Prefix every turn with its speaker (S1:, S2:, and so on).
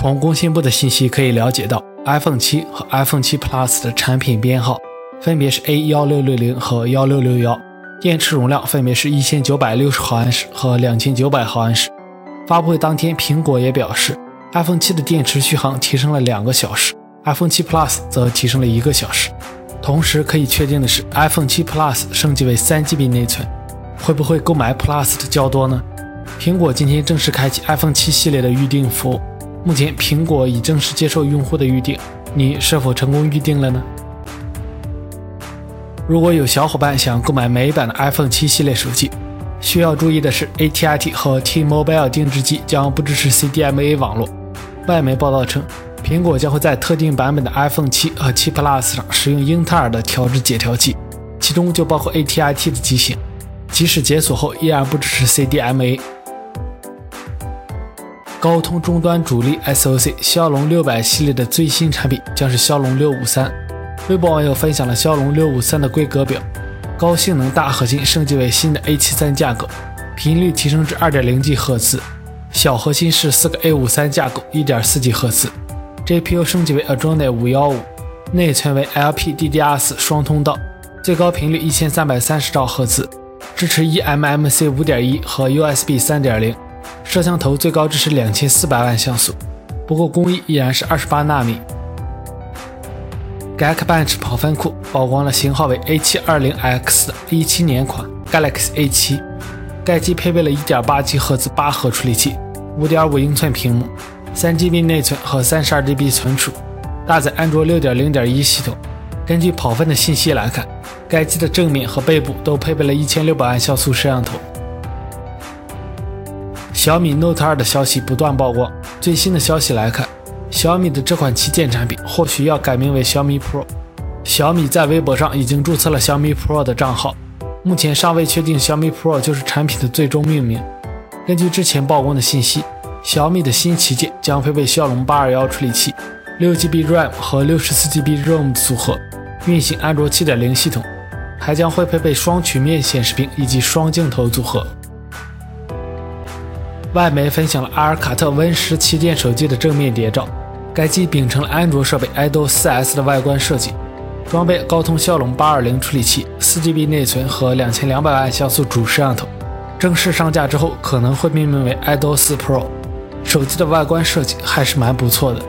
S1: 从工信部的信息可以了解到，iPhone 7和 iPhone 7 Plus 的产品编号分别是 A1660 和1661，电池容量分别是一千九百六十毫安时和两千九百毫安时。发布会当天，苹果也表示，iPhone 7的电池续航提升了两个小时，iPhone 7 Plus 则提升了一个小时。同时可以确定的是，iPhone 7 Plus 升级为三 GB 内存，会不会购买 Plus 的较多呢？苹果今天正式开启 iPhone 7系列的预订服务，目前苹果已正式接受用户的预订，你是否成功预定了呢？如果有小伙伴想购买美版的 iPhone 7系列手机，需要注意的是，AT&T 和 T-Mobile 定制机将不支持 CDMA 网络。外媒报道称，苹果将会在特定版本的 iPhone 7和7 Plus 上使用英特尔的调制解调器，其中就包括 AT&T 的机型，即使解锁后依然不支持 CDMA。高通终端主力 SoC 骁龙六百系列的最新产品将是骁龙六五三。微博网友分享了骁龙六五三的规格表。高性能大核心升级为新的 A73 架构，频率提升至 2.0G 赫兹；小核心是四个 A53 架构，1.4G 赫兹。GPU 升级为 Adreno 515，内存为 LPDDR4 双通道，最高频率1330兆赫兹，支持 eMMC 5.1和 USB 3.0。摄像头最高支持2400万像素，不过工艺依然是28纳米。Geekbench 跑分库曝光了型号为 A720X 的17年款 Galaxy A7，该机配备了 1.8G 赫兹八核处理器，5.5英寸屏幕，3GB 内存和 32GB 存储，搭载安卓6.0.1系统。根据跑分的信息来看，该机的正面和背部都配备了1600万像素摄像头。小米 Note 2的消息不断曝光，最新的消息来看。小米的这款旗舰产品或许要改名为小米 Pro。小米在微博上已经注册了小米 Pro 的账号，目前尚未确定小米 Pro 就是产品的最终命名。根据之前曝光的信息，小米的新旗舰将配备骁龙八二幺处理器，6GB RAM 和 64GB ROM 组合，运行安卓7.0系统，还将会配备双曲面显示屏以及双镜头组合。外媒分享了阿尔卡特 Win 十旗舰手机的正面谍照。该机秉承了安卓设备 Idol 4S 的外观设计，装备高通骁龙八二零处理器、四 GB 内存和两千两百万像素主摄像头。正式上架之后，可能会命名为 Idol 4 Pro。手机的外观设计还是蛮不错的。